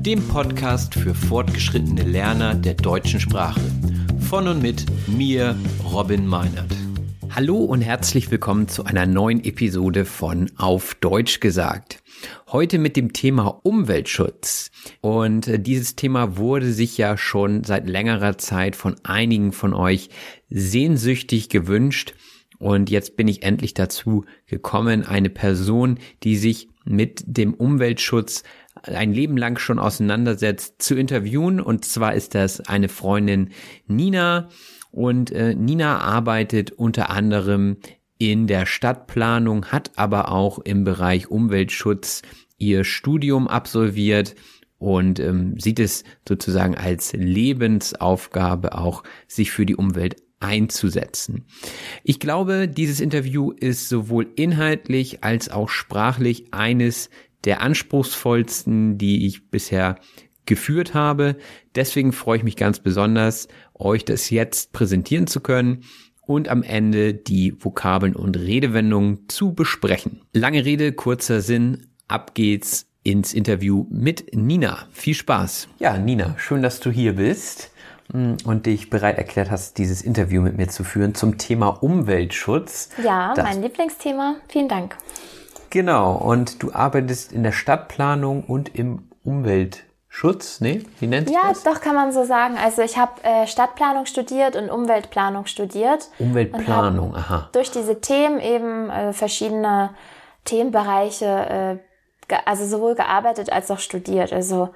dem Podcast für fortgeschrittene Lerner der deutschen Sprache. Von und mit mir, Robin Meinert. Hallo und herzlich willkommen zu einer neuen Episode von Auf Deutsch gesagt. Heute mit dem Thema Umweltschutz. Und äh, dieses Thema wurde sich ja schon seit längerer Zeit von einigen von euch sehnsüchtig gewünscht. Und jetzt bin ich endlich dazu gekommen, eine Person, die sich mit dem Umweltschutz ein Leben lang schon auseinandersetzt, zu interviewen. Und zwar ist das eine Freundin Nina. Und äh, Nina arbeitet unter anderem in der Stadtplanung, hat aber auch im Bereich Umweltschutz ihr Studium absolviert und ähm, sieht es sozusagen als Lebensaufgabe auch, sich für die Umwelt einzusetzen. Ich glaube, dieses Interview ist sowohl inhaltlich als auch sprachlich eines der anspruchsvollsten, die ich bisher geführt habe. Deswegen freue ich mich ganz besonders, euch das jetzt präsentieren zu können und am Ende die Vokabeln und Redewendungen zu besprechen. Lange Rede, kurzer Sinn, ab geht's ins Interview mit Nina. Viel Spaß. Ja, Nina, schön, dass du hier bist mm, und dich bereit erklärt hast, dieses Interview mit mir zu führen zum Thema Umweltschutz. Ja, Das- mein Lieblingsthema. Vielen Dank. Genau, und du arbeitest in der Stadtplanung und im Umweltschutz, ne? Wie nennt sich Ja, das? doch kann man so sagen. Also ich habe äh, Stadtplanung studiert und Umweltplanung studiert. Umweltplanung, aha. Durch diese Themen eben äh, verschiedene Themenbereiche, äh, also sowohl gearbeitet als auch studiert. Also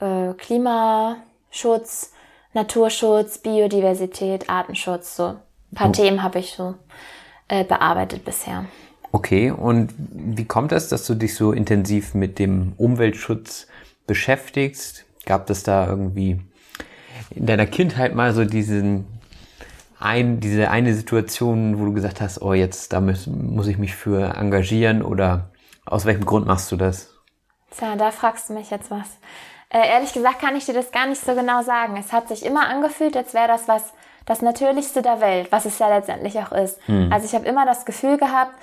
äh, Klimaschutz, Naturschutz, Biodiversität, Artenschutz. So ein paar Oh. Themen habe ich so äh, bearbeitet bisher. Okay, und wie kommt es, dass du dich so intensiv mit dem Umweltschutz beschäftigst? Gab es da irgendwie in deiner Kindheit mal so diesen ein, diese eine Situation, wo du gesagt hast, oh, jetzt da muss, muss ich mich für engagieren oder aus welchem Grund machst du das? Tja, da fragst du mich jetzt was. Äh, ehrlich gesagt kann ich dir das gar nicht so genau sagen. Es hat sich immer angefühlt, als wäre das was das Natürlichste der Welt, was es ja letztendlich auch ist. Also ich habe immer das Gefühl gehabt,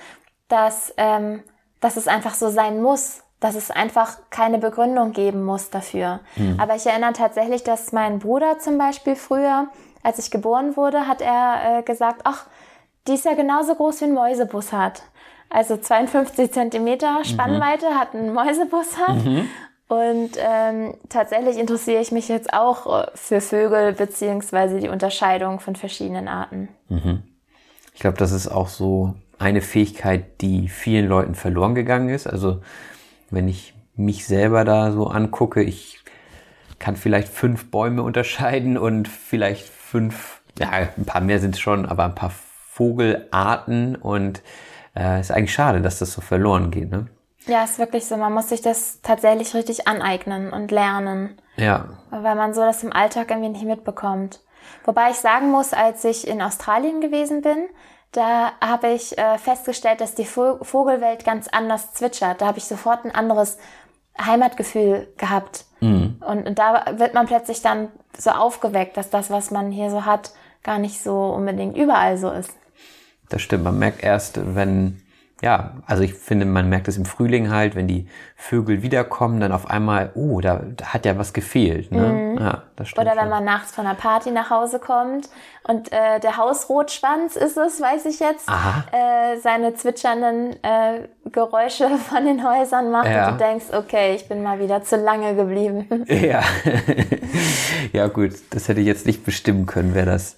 dass, ähm, dass es einfach so sein muss, dass es einfach keine Begründung geben muss dafür. Aber ich erinnere tatsächlich, dass mein Bruder zum Beispiel früher, als ich geboren wurde, hat er äh, gesagt, ach, die ist ja genauso groß wie ein Mäusebus hat. Also 52 Zentimeter Spannweite hat ein Mäusebus hat. Und ähm, tatsächlich interessiere ich mich jetzt auch äh, für Vögel beziehungsweise die Unterscheidung von verschiedenen Arten. Ich glaube, das ist auch so eine Fähigkeit, die vielen Leuten verloren gegangen ist. Also wenn ich mich selber da so angucke, ich kann vielleicht fünf Bäume unterscheiden und vielleicht fünf, ja, ein paar mehr sind es schon, aber ein paar Vogelarten und äh, ist eigentlich schade, dass das so verloren geht. Ne? Ja, ist wirklich so. Man muss sich das tatsächlich richtig aneignen und lernen, Ja, weil man so das im Alltag irgendwie nicht mitbekommt. Wobei ich sagen muss, als ich in Australien gewesen bin, da habe ich äh, festgestellt, dass die Vogelwelt ganz anders zwitschert. Da habe ich sofort ein anderes Heimatgefühl gehabt. Mhm. Und, und da wird man plötzlich dann so aufgeweckt, dass das, was man hier so hat, gar nicht so unbedingt überall so ist. Das stimmt. Man merkt erst, wenn ja, also ich finde, man merkt es im Frühling halt, wenn die Vögel wiederkommen, dann auf einmal, oh, da, da hat ja was gefehlt. Ne? Mhm. Ja, das stimmt Oder wenn schon. man nachts von einer Party nach Hause kommt und äh, der Hausrotschwanz ist es, weiß ich jetzt, äh, seine zwitschernden äh, Geräusche von den Häusern macht ja. und du denkst, okay, ich bin mal wieder zu lange geblieben. Ja, ja gut, das hätte ich jetzt nicht bestimmen können, wer das,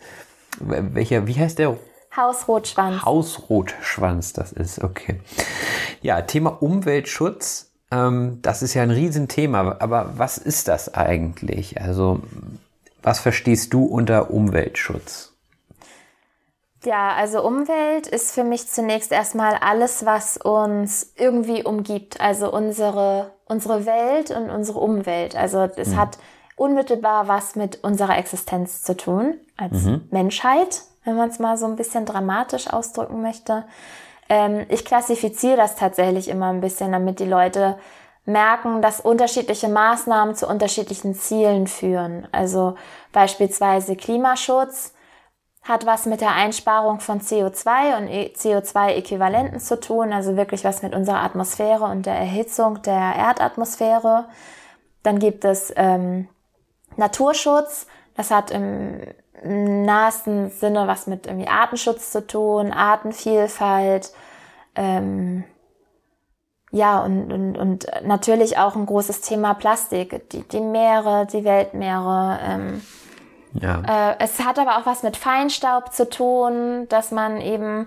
welcher, wie heißt der Hausrotschwanz. Hausrotschwanz, das ist okay. Ja, Thema Umweltschutz, ähm, das ist ja ein Riesenthema. Aber was ist das eigentlich? Also, was verstehst du unter Umweltschutz? Ja, also Umwelt ist für mich zunächst erstmal alles, was uns irgendwie umgibt. Also unsere, unsere Welt und unsere Umwelt. Also es mhm. hat unmittelbar was mit unserer Existenz zu tun als mhm. Menschheit wenn man es mal so ein bisschen dramatisch ausdrücken möchte. Ähm, ich klassifiziere das tatsächlich immer ein bisschen, damit die Leute merken, dass unterschiedliche Maßnahmen zu unterschiedlichen Zielen führen. Also beispielsweise Klimaschutz hat was mit der Einsparung von CO2 und e, CO2-Äquivalenten zu tun, also wirklich was mit unserer Atmosphäre und der Erhitzung der Erdatmosphäre. Dann gibt es ähm, Naturschutz, das hat im nahesten Sinne was mit irgendwie Artenschutz zu tun, Artenvielfalt, ähm, ja, und, und, und natürlich auch ein großes Thema Plastik, die, die Meere, die Weltmeere. Ähm, ja. Äh, es hat aber auch was mit Feinstaub zu tun, dass man eben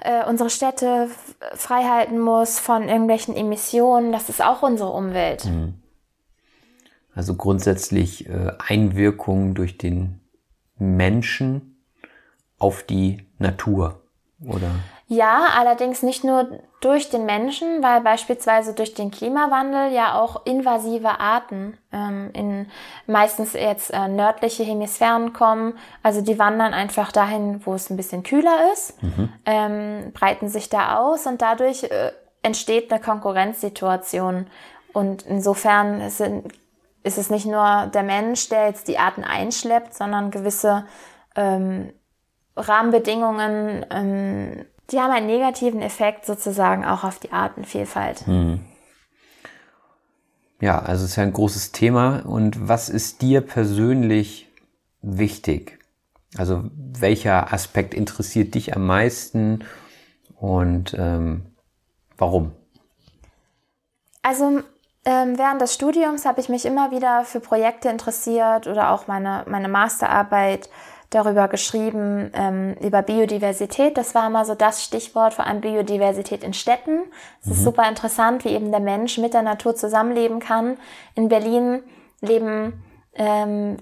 äh, unsere Städte frei halten muss von irgendwelchen Emissionen. Das ist auch unsere Umwelt. Mhm. Also grundsätzlich äh, Einwirkung durch den Menschen auf die Natur, oder? Ja, allerdings nicht nur durch den Menschen, weil beispielsweise durch den Klimawandel ja auch invasive Arten ähm, in meistens jetzt äh, nördliche Hemisphären kommen. Also die wandern einfach dahin, wo es ein bisschen kühler ist, mhm. ähm, breiten sich da aus und dadurch äh, entsteht eine Konkurrenzsituation. Und insofern sind ist es nicht nur der Mensch, der jetzt die Arten einschleppt, sondern gewisse ähm, Rahmenbedingungen, ähm, die haben einen negativen Effekt sozusagen auch auf die Artenvielfalt. Hm. Ja, also es ist ja ein großes Thema. Und was ist dir persönlich wichtig? Also welcher Aspekt interessiert dich am meisten und ähm, warum? Also ähm, während des Studiums habe ich mich immer wieder für Projekte interessiert oder auch meine, meine Masterarbeit darüber geschrieben, ähm, über Biodiversität. Das war immer so das Stichwort, vor allem Biodiversität in Städten. Es mhm. ist super interessant, wie eben der Mensch mit der Natur zusammenleben kann. In Berlin leben ähm,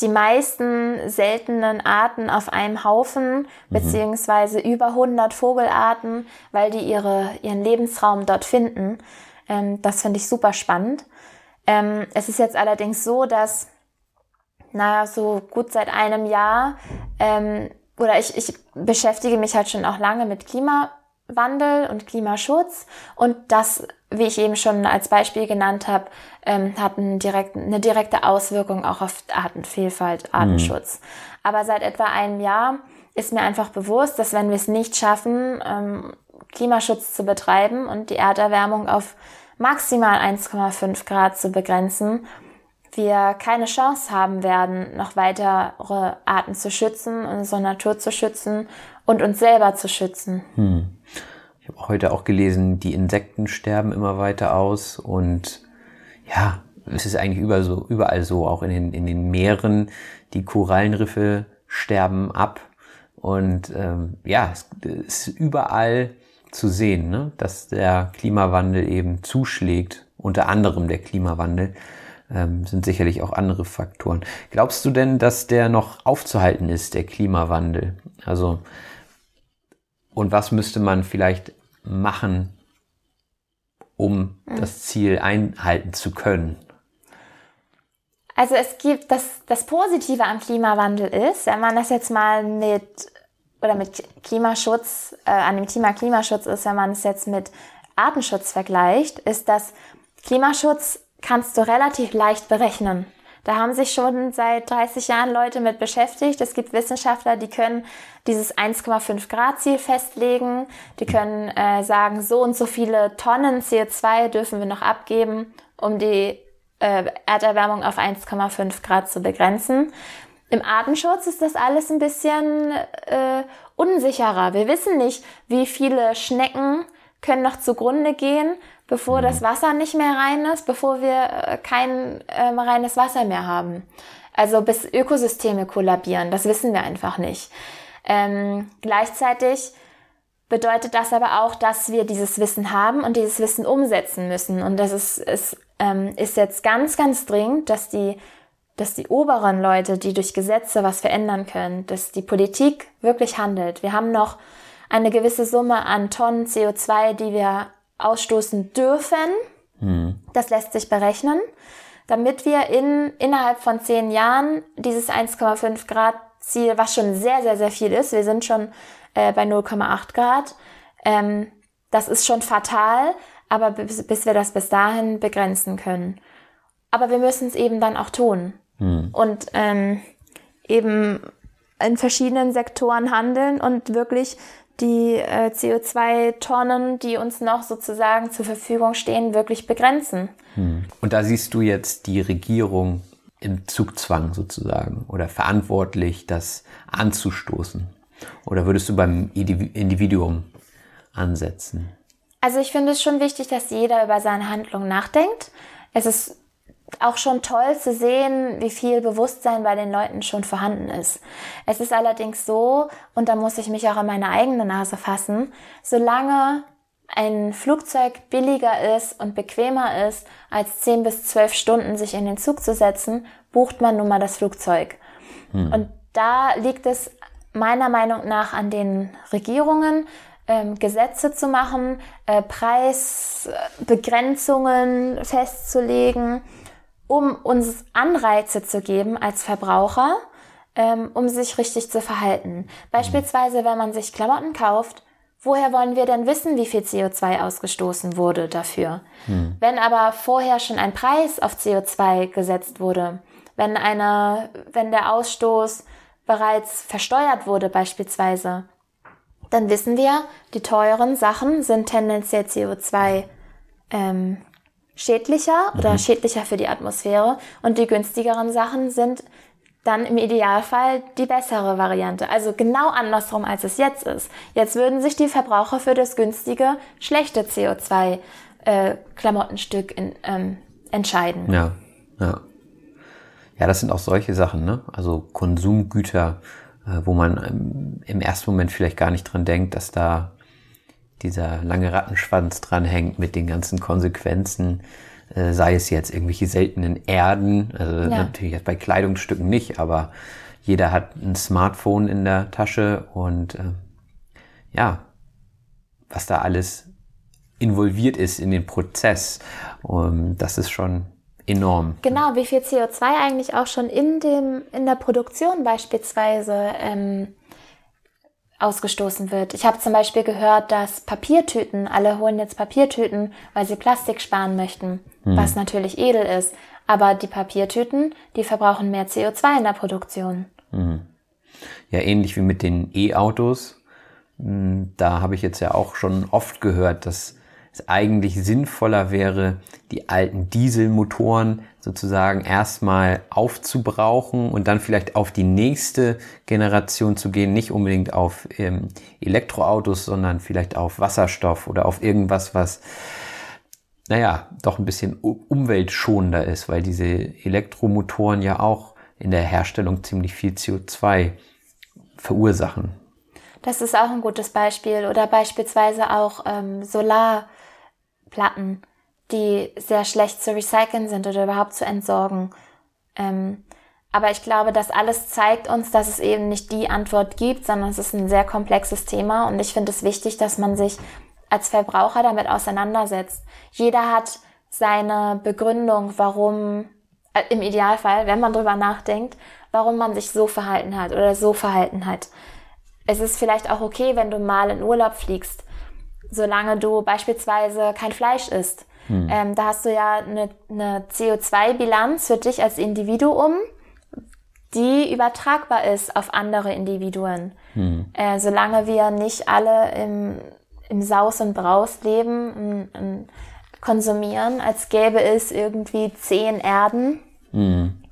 die meisten seltenen Arten auf einem Haufen, mhm. beziehungsweise über 100 Vogelarten, weil die ihre, ihren Lebensraum dort finden. Ähm, das finde ich super spannend. Ähm, es ist jetzt allerdings so, dass, naja, so gut seit einem Jahr, ähm, oder ich, ich beschäftige mich halt schon auch lange mit Klimawandel und Klimaschutz und das, wie ich eben schon als Beispiel genannt habe, ähm, hat einen direkten, eine direkte Auswirkung auch auf Artenvielfalt, mhm. Artenschutz. Mhm. Aber seit etwa einem Jahr ist mir einfach bewusst, dass wenn wir es nicht schaffen, ähm, Klimaschutz zu betreiben und die Erderwärmung auf maximal 1,5 Grad zu begrenzen, wir keine Chance haben werden, noch weitere Arten zu schützen, unsere Natur zu schützen und uns selber zu schützen. Hm. Ich habe heute auch gelesen, die Insekten sterben immer weiter aus und ja, es ist eigentlich überall so, überall so, auch in den, in den Meeren, die Korallenriffe sterben ab und ähm, ja, es ist überall zu sehen, ne? dass der Klimawandel eben zuschlägt, unter anderem der Klimawandel, ähm, sind sicherlich auch andere Faktoren. Glaubst du denn, dass der noch aufzuhalten ist, der Klimawandel? Also, und was müsste man vielleicht machen, um hm. das Ziel einhalten zu können? Also es gibt das, das Positive am Klimawandel ist, wenn man das jetzt mal mit oder mit Klimaschutz, äh, an dem Thema Klimaschutz ist, wenn man es jetzt mit Artenschutz vergleicht, ist, dass Klimaschutz kannst du relativ leicht berechnen. Da haben sich schon seit 30 Jahren Leute mit beschäftigt. Es gibt Wissenschaftler, die können dieses 1,5 Grad Ziel festlegen. Die können äh, sagen, so und so viele Tonnen CO2 dürfen wir noch abgeben, um die äh, Erderwärmung auf 1,5 Grad zu begrenzen. Im Artenschutz ist das alles ein bisschen äh, unsicherer. Wir wissen nicht, wie viele Schnecken können noch zugrunde gehen bevor das mhm. Wasser nicht mehr rein ist, bevor wir äh, kein ähm, reines Wasser mehr haben. Also bis Ökosysteme kollabieren, das wissen wir einfach nicht. Ähm, gleichzeitig bedeutet das aber auch, dass wir dieses Wissen haben und dieses Wissen umsetzen müssen. Und das ist, ist, ähm, ist jetzt ganz, ganz dringend, dass die, dass die oberen Leute, die durch Gesetze was verändern können, dass die Politik wirklich handelt. Wir haben noch eine gewisse Summe an Tonnen CO2, die wir ausstoßen dürfen. Mhm. Das lässt sich berechnen, damit wir in, innerhalb von zehn Jahren dieses 1,5 Grad Ziel, was schon sehr, sehr, sehr viel ist, wir sind schon äh, bei 0,8 Grad, ähm, das ist schon fatal, aber bis, bis, wir das bis dahin begrenzen können. Aber wir müssen es eben dann auch tun. Mhm. Und ähm, eben in verschiedenen Sektoren handeln und wirklich die äh, CO2-Tonnen, die uns noch sozusagen zur Verfügung stehen, wirklich begrenzen. Hm. Und da siehst du jetzt die Regierung im Zugzwang sozusagen oder verantwortlich, das anzustoßen? Oder würdest du beim Individuum ansetzen? Also ich finde es schon wichtig, dass jeder über seine Handlung nachdenkt. Es ist auch schon toll zu sehen, wie viel Bewusstsein bei den Leuten schon vorhanden ist. Es ist allerdings so, und da muss ich mich auch an meine eigene Nase fassen, solange ein Flugzeug billiger ist und bequemer ist, als 10 bis 12 Stunden sich in den Zug zu setzen, bucht man nun mal das Flugzeug. Hm. Und da liegt es meiner Meinung nach an den Regierungen, ähm, Gesetze zu machen, äh, Preisbegrenzungen festzulegen, um uns Anreize zu geben als Verbraucher, ähm, um sich richtig zu verhalten. Beispielsweise, wenn man sich Klamotten kauft, woher wollen wir denn wissen, wie viel CO2 ausgestoßen wurde dafür? Hm. Wenn aber vorher schon ein Preis auf CO2 gesetzt wurde, wenn eine, wenn der Ausstoß bereits versteuert wurde beispielsweise, dann wissen wir, die teuren Sachen sind tendenziell CO2 ähm, schädlicher oder mhm. schädlicher für die Atmosphäre und die günstigeren Sachen sind dann im Idealfall die bessere Variante. Also genau andersrum, als es jetzt ist. Jetzt würden sich die Verbraucher für das günstige, schlechte CO2-Klamottenstück äh, ähm, entscheiden. Ja, ja. Ja, das sind auch solche Sachen, ne? Also Konsumgüter, äh, wo man im, im ersten Moment vielleicht gar nicht dran denkt, dass da dieser lange Rattenschwanz dranhängt mit den ganzen Konsequenzen, äh, sei es jetzt irgendwelche seltenen Erden, also ja. natürlich jetzt bei Kleidungsstücken nicht, aber jeder hat ein Smartphone in der Tasche und äh, ja, was da alles involviert ist in den Prozess, um, das ist schon enorm. Genau, wie viel CO2 eigentlich auch schon in dem in der Produktion beispielsweise ähm, ausgestoßen wird. Ich habe zum Beispiel gehört, dass Papiertüten, alle holen jetzt Papiertüten, weil sie Plastik sparen möchten, hm. was natürlich edel ist. Aber die Papiertüten, die verbrauchen mehr CO2 in der Produktion. Hm. Ja, ähnlich wie mit den E-Autos. Hm, da habe ich jetzt ja auch schon oft gehört, dass es eigentlich sinnvoller wäre, die alten Dieselmotoren sozusagen erstmal aufzubrauchen und dann vielleicht auf die nächste Generation zu gehen, nicht unbedingt auf ähm, Elektroautos, sondern vielleicht auf Wasserstoff oder auf irgendwas, was naja, doch ein bisschen umweltschonender ist, weil diese Elektromotoren ja auch in der Herstellung ziemlich viel CO2 verursachen. Das ist auch ein gutes Beispiel. Oder beispielsweise auch ähm, Solar. Die sehr schlecht zu recyceln sind oder überhaupt zu entsorgen. Ähm, aber ich glaube, das alles zeigt uns, dass es eben nicht die Antwort gibt, sondern es ist ein sehr komplexes Thema und ich finde es wichtig, dass man sich als Verbraucher damit auseinandersetzt. Jeder hat seine Begründung, warum, äh, im Idealfall, wenn man drüber nachdenkt, warum man sich so verhalten hat oder so verhalten hat. es ist vielleicht auch okay, wenn du mal in Urlaub fliegst, solange du beispielsweise kein Fleisch isst. Hm. Ähm, da hast du ja eine, eine CO2-Bilanz für dich als Individuum, die übertragbar ist auf andere Individuen. Hm. Äh, solange wir nicht alle im, im Saus und Braus leben und, und konsumieren, als gäbe es irgendwie zehn Erden, hm.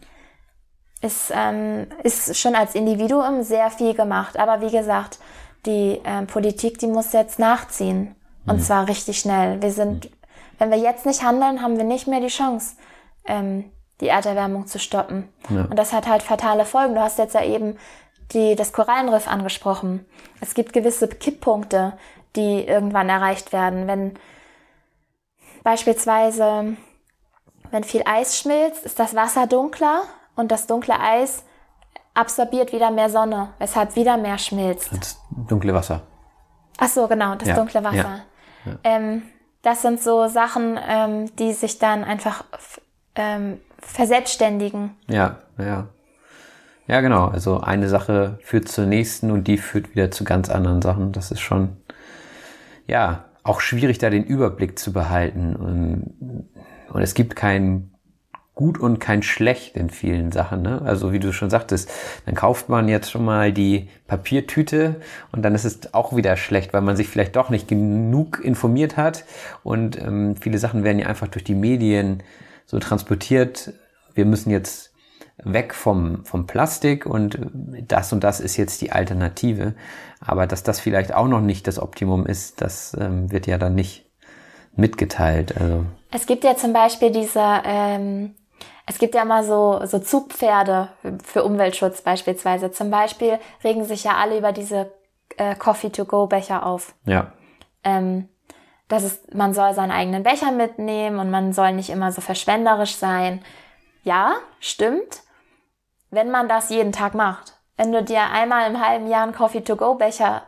ist, ähm, ist schon als Individuum sehr viel gemacht. Aber wie gesagt, die ähm, Politik, die muss jetzt nachziehen. Und hm. zwar richtig schnell. Wir sind, wenn wir jetzt nicht handeln, haben wir nicht mehr die Chance, ähm, die Erderwärmung zu stoppen. Ja. Und das hat halt fatale Folgen. Du hast jetzt ja eben die, das Korallenriff angesprochen. Es gibt gewisse Kipppunkte, die irgendwann erreicht werden. Wenn beispielsweise, wenn viel Eis schmilzt, ist das Wasser dunkler und das dunkle Eis absorbiert wieder mehr Sonne, weshalb wieder mehr schmilzt. Das dunkle Wasser. Ach so, genau, das ja. dunkle Wasser. Ja. Ja. Ähm, das sind so Sachen, ähm, die sich dann einfach ähm, verselbstständigen. Ja, ja. Ja, genau. Also eine Sache führt zur nächsten und die führt wieder zu ganz anderen Sachen. Das ist schon, ja, auch schwierig, da den Überblick zu behalten. Und, und es gibt kein Gut und kein Schlecht in vielen Sachen. Ne? Also wie du schon sagtest, dann kauft man jetzt schon mal die Papiertüte und dann ist es auch wieder schlecht, weil man sich vielleicht doch nicht genug informiert hat. Und ähm, viele Sachen werden ja einfach durch die Medien so transportiert. Wir müssen jetzt weg vom, vom Plastik und das und das ist jetzt die Alternative. Aber dass das vielleicht auch noch nicht das Optimum ist, das ähm, wird ja dann nicht mitgeteilt. Also. Es gibt ja zum Beispiel diese, ähm, es gibt ja mal so, so Zugpferde für Umweltschutz beispielsweise. Zum Beispiel regen sich ja alle über diese äh, Coffee-to-go-Becher auf. Ja. Ähm, das ist, man soll seinen eigenen Becher mitnehmen und man soll nicht immer so verschwenderisch sein. Ja, stimmt wenn man das jeden Tag macht. Wenn du dir einmal im halben Jahr einen Coffee-to-go-Becher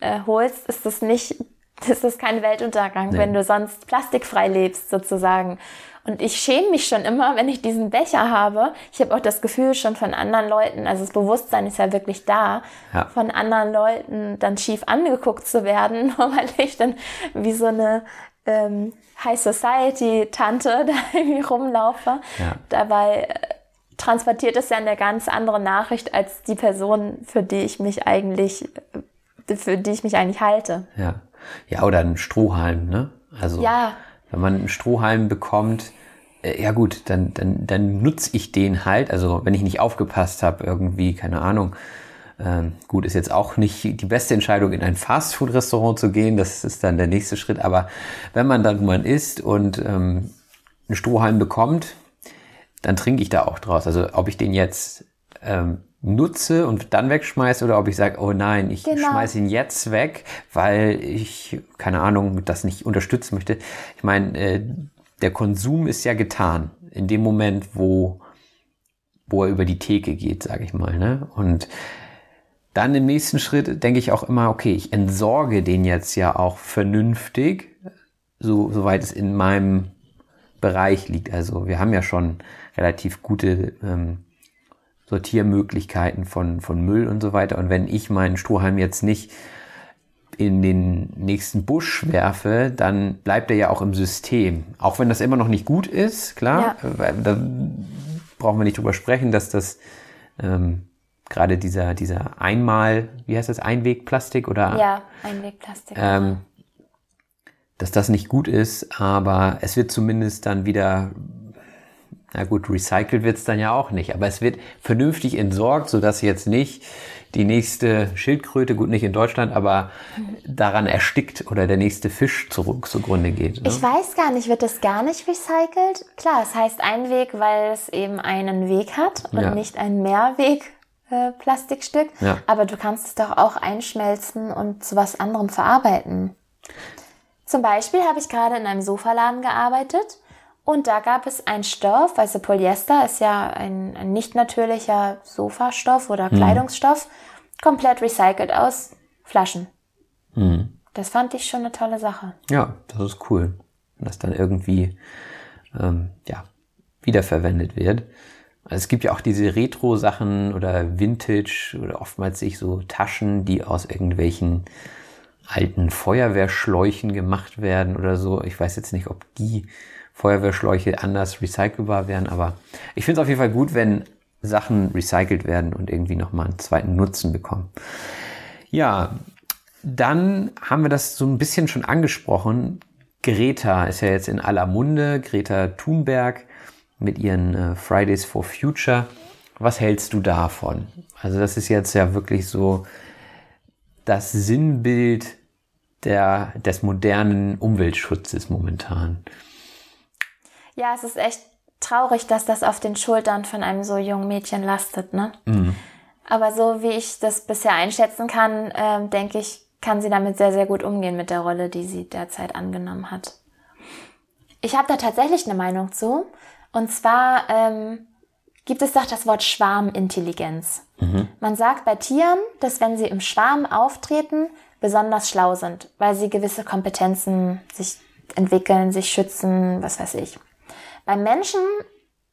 äh, holst, ist das nicht, ist das kein Weltuntergang, nee. wenn du sonst plastikfrei lebst sozusagen. Und ich schäme mich schon immer, wenn ich diesen Becher habe. Ich habe auch das Gefühl schon von anderen Leuten, also das Bewusstsein ist ja wirklich da, ja. von anderen Leuten dann schief angeguckt zu werden, nur weil ich dann wie so eine ähm, High Society Tante da irgendwie rumlaufe. Ja. Dabei äh, transportiert es ja eine ganz andere Nachricht als die Person, für die ich mich eigentlich, für die ich mich eigentlich halte. Ja. Ja, oder ein Strohhalm, ne? Also, ja. Wenn man einen Strohhalm bekommt, äh, ja gut, dann, dann, dann nutze ich den halt. Also, wenn ich nicht aufgepasst habe, irgendwie, keine Ahnung. Ähm, gut, ist jetzt auch nicht die beste Entscheidung, in ein Fastfood-Restaurant zu gehen. Das ist dann der nächste Schritt. Aber wenn man dann, man isst und ähm, einen Strohhalm bekommt, dann trinke ich da auch draus. Also ob ich den jetzt ähm, nutze und dann wegschmeiße oder ob ich sage, oh nein, ich genau. schmeiße ihn jetzt weg, weil ich, keine Ahnung, das nicht unterstützen möchte. Ich meine, äh, der Konsum ist ja getan in dem Moment, wo, wo er über die Theke geht, sage ich mal. Ne? Und dann im nächsten Schritt denke ich auch immer, okay, ich entsorge den jetzt ja auch vernünftig, so, soweit es in meinem Bereich liegt. Also wir haben ja schon relativ gute ähm, Sortiermöglichkeiten von, von Müll und so weiter. Und wenn ich meinen Strohhalm jetzt nicht in den nächsten Busch werfe, dann bleibt er ja auch im System. Auch wenn das immer noch nicht gut ist, klar, ja. da brauchen wir nicht drüber sprechen, dass das ähm, gerade dieser, dieser Einmal, wie heißt das, Einwegplastik oder? Ja, Einwegplastik. Ähm, dass das nicht gut ist, aber es wird zumindest dann wieder, na gut, recycelt wird es dann ja auch nicht, aber es wird vernünftig entsorgt, sodass jetzt nicht die nächste Schildkröte, gut nicht in Deutschland, aber daran erstickt oder der nächste Fisch zurück zugrunde geht. Ne? Ich weiß gar nicht, wird das gar nicht recycelt? Klar, es heißt Einweg, weil es eben einen Weg hat und ja. nicht ein Mehrweg. Äh, Plastikstück, ja. aber du kannst es doch auch einschmelzen und zu was anderem verarbeiten. Zum Beispiel habe ich gerade in einem Sofaladen gearbeitet und da gab es einen Stoff, also Polyester ist ja ein, ein nicht natürlicher Sofastoff oder mhm. Kleidungsstoff, komplett recycelt aus Flaschen. Mhm. Das fand ich schon eine tolle Sache. Ja, das ist cool, wenn das dann irgendwie ähm, ja, wiederverwendet wird. Also es gibt ja auch diese Retro-Sachen oder Vintage oder oftmals sich so Taschen, die aus irgendwelchen alten Feuerwehrschläuchen gemacht werden oder so. Ich weiß jetzt nicht, ob die Feuerwehrschläuche anders recycelbar wären, aber ich finde es auf jeden Fall gut, wenn Sachen recycelt werden und irgendwie nochmal einen zweiten Nutzen bekommen. Ja, dann haben wir das so ein bisschen schon angesprochen. Greta ist ja jetzt in aller Munde, Greta Thunberg mit ihren äh, Fridays for Future. Was hältst du davon? Also das ist jetzt ja wirklich so das Sinnbild der, des modernen Umweltschutzes momentan. Ja, es ist echt traurig, dass das auf den Schultern von einem so jungen Mädchen lastet, ne? Mhm. Aber so wie ich das bisher einschätzen kann, äh, denke ich, kann sie damit sehr, sehr gut umgehen mit der Rolle, die sie derzeit angenommen hat. Ich habe da tatsächlich eine Meinung zu. Und zwar ähm, gibt es doch das Wort Schwarmintelligenz. Mhm. Man sagt bei Tieren, dass wenn sie im Schwarm auftreten, besonders schlau sind, weil sie gewisse Kompetenzen sich entwickeln, sich schützen, was weiß ich. Beim Menschen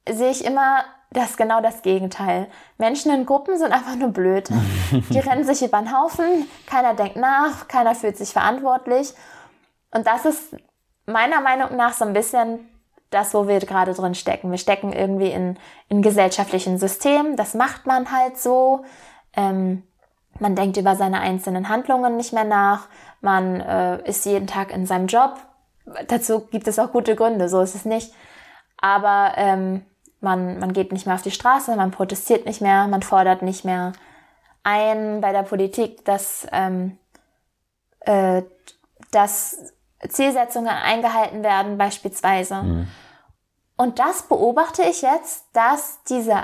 sehe ich immer das genau das Gegenteil. Menschen in Gruppen sind einfach nur blöd. Die rennen sich über den Haufen, keiner denkt nach, keiner fühlt sich verantwortlich. Und das ist meiner Meinung nach so ein bisschen das, wo wir gerade drin stecken. Wir stecken irgendwie in, in gesellschaftlichen Systemen. Das macht man halt so. Ähm, man denkt über seine einzelnen Handlungen nicht mehr nach. Man äh, ist jeden Tag in seinem Job. Dazu gibt es auch gute Gründe, so ist es nicht. Aber ähm, man, man geht nicht mehr auf die Straße, man protestiert nicht mehr, man fordert nicht mehr ein bei der Politik, dass, ähm, äh, dass Zielsetzungen eingehalten werden beispielsweise. Mhm. Und das beobachte ich jetzt, dass diese,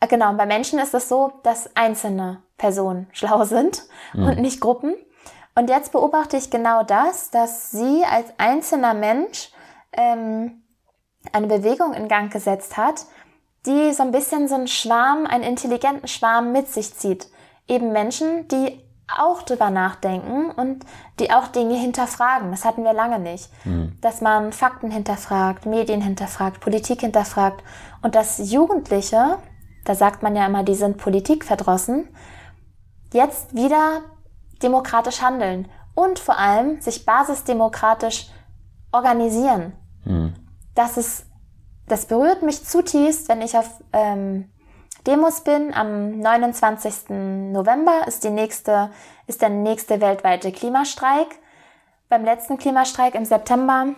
äh, genau, bei Menschen ist es so, dass einzelne Personen schlau sind mhm. und nicht Gruppen. Und jetzt beobachte ich genau das, dass sie als einzelner Mensch ähm, eine Bewegung in Gang gesetzt hat, die so ein bisschen so einen Schwarm, einen intelligenten Schwarm mit sich zieht. Eben Menschen, die auch drüber nachdenken und die auch Dinge hinterfragen. Das hatten wir lange nicht. Mhm. Dass man Fakten hinterfragt, Medien hinterfragt, Politik hinterfragt und dass Jugendliche, da sagt man ja immer, die sind politikverdrossen, jetzt wieder demokratisch handeln und vor allem sich basisdemokratisch organisieren. Mhm das ist, das berührt mich zutiefst, wenn ich auf ähm, Demos bin. Am 29. November ist die nächste, ist der nächste weltweite Klimastreik. Beim letzten Klimastreik im September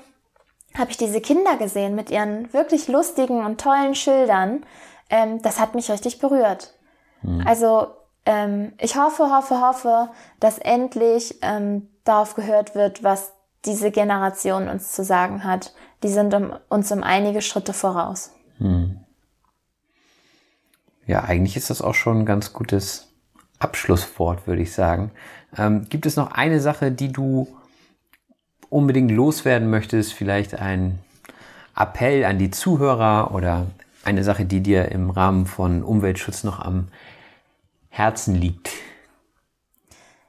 habe ich diese Kinder gesehen mit ihren wirklich lustigen und tollen Schildern. Ähm, das hat mich richtig berührt. Mhm. Also ähm, ich hoffe, hoffe, hoffe, dass endlich ähm, darauf gehört wird, was diese Generation uns zu sagen hat. Die sind um, uns um einige Schritte voraus. Hm. Ja, eigentlich ist das auch schon ein ganz gutes Abschlusswort, würde ich sagen. Ähm, gibt es noch eine Sache, die du unbedingt loswerden möchtest? Vielleicht ein Appell an die Zuhörer oder eine Sache, die dir im Rahmen von Umweltschutz noch am Herzen liegt?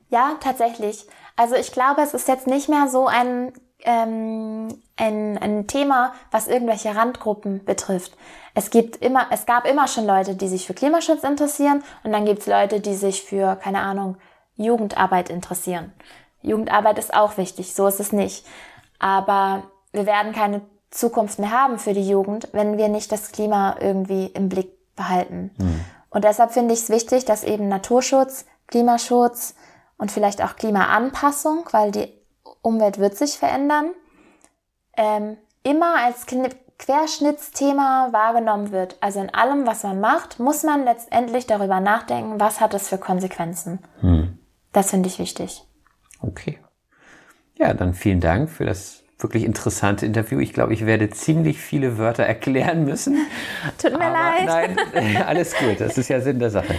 Ja, tatsächlich. Also ich glaube, es ist jetzt nicht mehr so ein, ähm, ein, ein Thema, was irgendwelche Randgruppen betrifft. Es gibt immer, es gab immer schon Leute, die sich für Klimaschutz interessieren und dann gibt es Leute, die sich für, keine Ahnung, Jugendarbeit interessieren. Jugendarbeit ist auch wichtig, so ist es nicht. Aber wir werden keine Zukunft mehr haben für die Jugend, wenn wir nicht das Klima irgendwie im Blick behalten. Mhm. Und deshalb finde ich es wichtig, dass eben Naturschutz, Klimaschutz, und vielleicht auch Klimaanpassung, weil die Umwelt wird sich verändern, ähm, immer als Querschnittsthema wahrgenommen wird. Also in allem, was man macht, muss man letztendlich darüber nachdenken, was hat es für Konsequenzen. Hm. Das finde ich wichtig. Okay. Ja, dann vielen Dank für das wirklich interessante Interview. Ich glaube, ich werde ziemlich viele Wörter erklären müssen. Tut mir leid. Nein, alles gut. Das ist ja Sinn der Sache.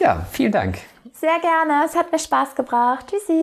Ja, vielen Dank. Sehr gerne. Es hat mir Spaß gebracht. Tschüssi.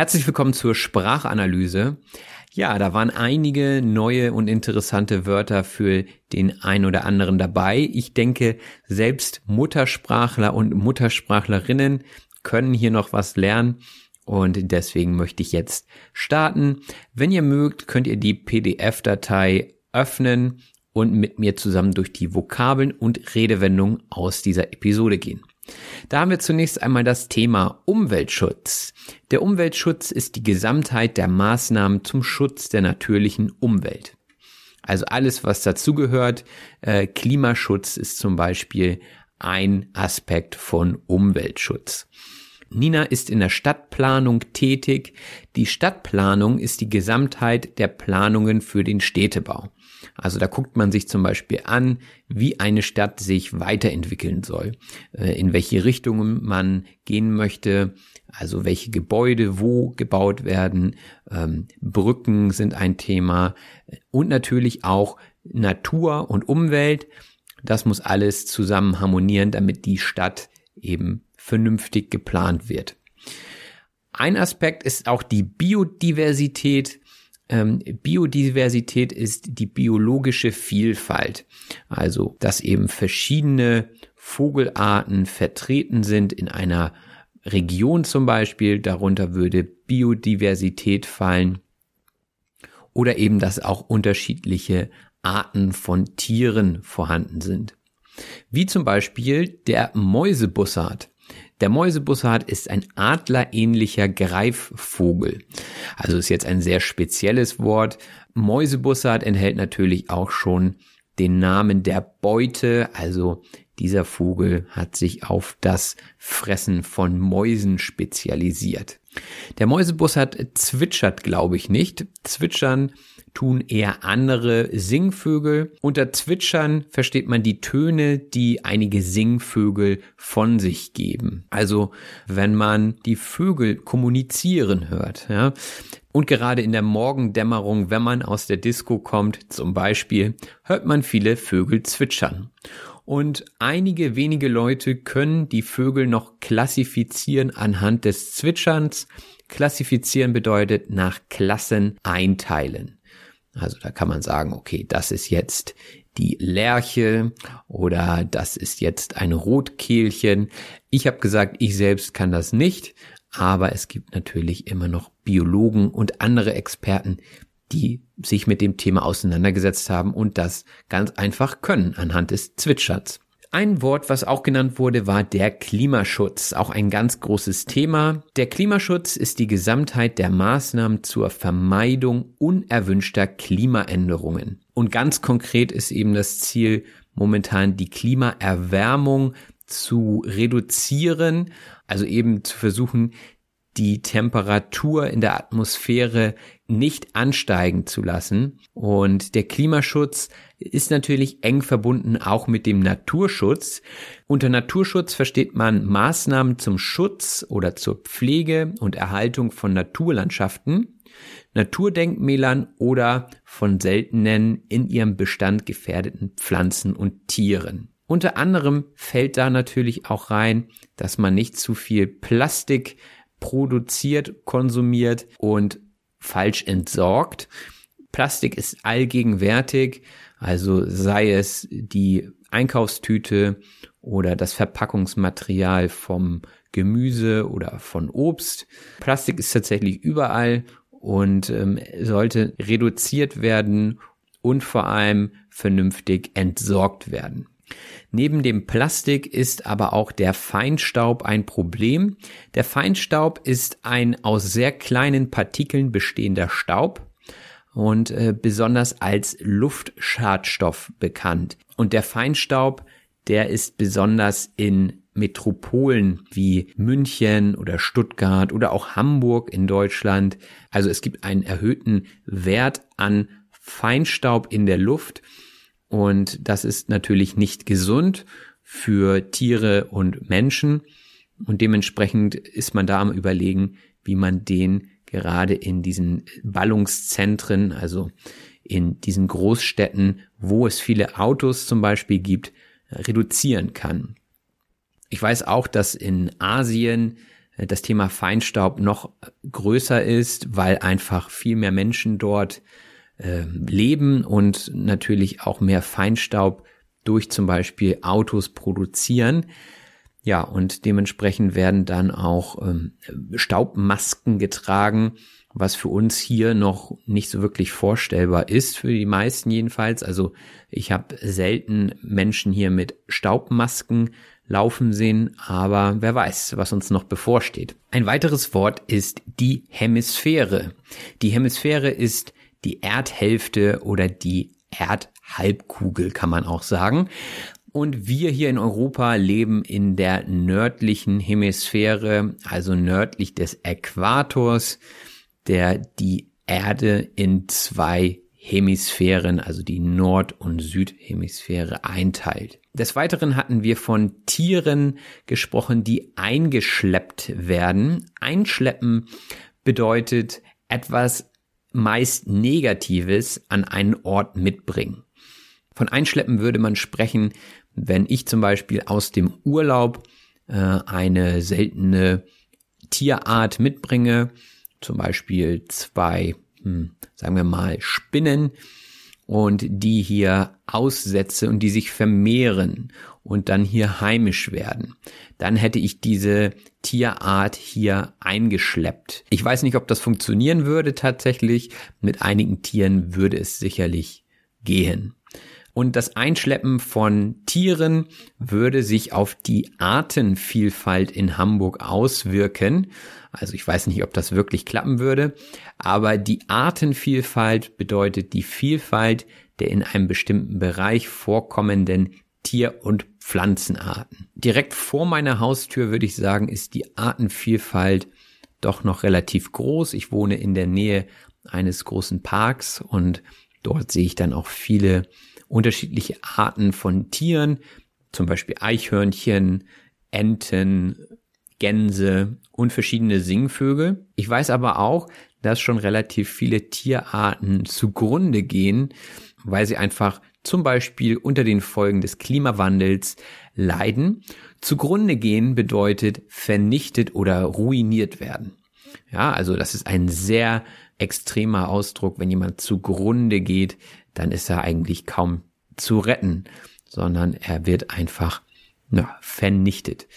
Herzlich willkommen zur Sprachanalyse. Ja, da waren einige neue und interessante Wörter für den ein oder anderen dabei. Ich denke, selbst Muttersprachler und Muttersprachlerinnen können hier noch was lernen. Und deswegen möchte ich jetzt starten. Wenn ihr mögt, könnt ihr die PDF-Datei öffnen und mit mir zusammen durch die Vokabeln und Redewendungen aus dieser Episode gehen. Da haben wir zunächst einmal das Thema Umweltschutz. Der Umweltschutz ist die Gesamtheit der Maßnahmen zum Schutz der natürlichen Umwelt. Also alles, was dazugehört. Äh, Klimaschutz ist zum Beispiel ein Aspekt von Umweltschutz. Nina ist in der Stadtplanung tätig. Die Stadtplanung ist die Gesamtheit der Planungen für den Städtebau. Also da guckt man sich zum Beispiel an, wie eine Stadt sich weiterentwickeln soll, äh, in welche Richtungen man gehen möchte, also welche Gebäude wo gebaut werden, ähm, Brücken sind ein Thema und natürlich auch Natur und Umwelt. Das muss alles zusammen harmonieren, damit die Stadt eben vernünftig geplant wird. Ein Aspekt ist auch die Biodiversität. Ähm, Biodiversität ist die biologische Vielfalt. Also, dass eben verschiedene Vogelarten vertreten sind in einer Region zum Beispiel. Darunter würde Biodiversität fallen. Oder eben, dass auch unterschiedliche Arten von Tieren vorhanden sind. Wie zum Beispiel der Mäusebussard. Der Mäusebussard ist ein adlerähnlicher Greifvogel. Also ist jetzt ein sehr spezielles Wort. Mäusebussard enthält natürlich auch schon den Namen der Beute. Also dieser Vogel hat sich auf das Fressen von Mäusen spezialisiert. Der Mäusebussard zwitschert, glaube ich, nicht. Zwitschern tun eher andere Singvögel. Unter Zwitschern versteht man die Töne, die einige Singvögel von sich geben. Also wenn man die Vögel kommunizieren hört, ja. Und gerade in der Morgendämmerung, wenn man aus der Disco kommt, zum Beispiel, hört man viele Vögel zwitschern. Und einige wenige Leute können die Vögel noch klassifizieren anhand des Zwitscherns. Klassifizieren bedeutet nach Klassen einteilen. Also da kann man sagen, okay, das ist jetzt die Lerche oder das ist jetzt ein Rotkehlchen. Ich habe gesagt, ich selbst kann das nicht, aber es gibt natürlich immer noch Biologen und andere Experten, die sich mit dem Thema auseinandergesetzt haben und das ganz einfach können anhand des Zwitscherns. Ein Wort, was auch genannt wurde, war der Klimaschutz. Auch ein ganz großes Thema. Der Klimaschutz ist die Gesamtheit der Maßnahmen zur Vermeidung unerwünschter Klimaänderungen. Und ganz konkret ist eben das Ziel, momentan die Klimaerwärmung zu reduzieren, also eben zu versuchen, die Temperatur in der Atmosphäre nicht ansteigen zu lassen. Und der Klimaschutz ist natürlich eng verbunden auch mit dem Naturschutz. Unter Naturschutz versteht man Maßnahmen zum Schutz oder zur Pflege und Erhaltung von Naturlandschaften, Naturdenkmälern oder von seltenen in ihrem Bestand gefährdeten Pflanzen und Tieren. Unter anderem fällt da natürlich auch rein, dass man nicht zu viel Plastik produziert, konsumiert und falsch entsorgt. Plastik ist allgegenwärtig, also sei es die Einkaufstüte oder das Verpackungsmaterial vom Gemüse oder von Obst. Plastik ist tatsächlich überall und ähm, sollte reduziert werden und vor allem vernünftig entsorgt werden. Neben dem Plastik ist aber auch der Feinstaub ein Problem. Der Feinstaub ist ein aus sehr kleinen Partikeln bestehender Staub und äh, besonders als Luftschadstoff bekannt. Und der Feinstaub, der ist besonders in Metropolen wie München oder Stuttgart oder auch Hamburg in Deutschland. Also es gibt einen erhöhten Wert an Feinstaub in der Luft und das ist natürlich nicht gesund für Tiere und Menschen und dementsprechend ist man da am überlegen, wie man den gerade in diesen Ballungszentren, also in diesen Großstädten, wo es viele Autos zum Beispiel gibt, reduzieren kann. Ich weiß auch, dass in Asien äh, das Thema Feinstaub noch größer ist, weil einfach viel mehr Menschen dort äh, leben und natürlich auch mehr Feinstaub durch zum Beispiel Autos produzieren. Ja, und dementsprechend werden dann auch ähm, Staubmasken getragen, was für uns hier noch nicht so wirklich vorstellbar ist, für die meisten jedenfalls. Also ich habe selten Menschen hier mit Staubmasken laufen sehen, aber wer weiß, was uns noch bevorsteht. Ein weiteres Wort ist die Hemisphäre. Die Hemisphäre ist die Erdhälfte oder die Erdhalbkugel, kann man auch sagen. Und wir hier in Europa leben in der nördlichen Hemisphäre, also nördlich des Äquators, der die Erde in zwei Hemisphären, also die Nord- und Südhemisphäre einteilt. Des Weiteren hatten wir von Tieren gesprochen, die eingeschleppt werden. Einschleppen bedeutet etwas meist Negatives an einen Ort mitbringen. Von Einschleppen würde man sprechen, wenn ich zum Beispiel aus dem Urlaub äh, eine seltene Tierart mitbringe, zum Beispiel zwei, hm, sagen wir mal, Spinnen und die hier aussetze und die sich vermehren und dann hier heimisch werden, dann hätte ich diese Tierart hier eingeschleppt. Ich weiß nicht, ob das funktionieren würde tatsächlich. Mit einigen Tieren würde es sicherlich gehen. Und das Einschleppen von Tieren würde sich auf die Artenvielfalt in Hamburg auswirken. Also ich weiß nicht, ob das wirklich klappen würde, aber die Artenvielfalt bedeutet die Vielfalt der in einem bestimmten Bereich vorkommenden Tier- und Pflanzenarten. Direkt vor meiner Haustür würde ich sagen, ist die Artenvielfalt doch noch relativ groß. Ich wohne in der Nähe eines großen Parks und dort sehe ich dann auch viele unterschiedliche Arten von Tieren, zum Beispiel Eichhörnchen, Enten, Gänse und verschiedene Singvögel. Ich weiß aber auch, dass schon relativ viele Tierarten zugrunde gehen, weil sie einfach zum Beispiel unter den Folgen des Klimawandels leiden. Zugrunde gehen bedeutet vernichtet oder ruiniert werden. Ja, also das ist ein sehr extremer Ausdruck. Wenn jemand zugrunde geht, dann ist er eigentlich kaum zu retten, sondern er wird einfach ja, vernichtet.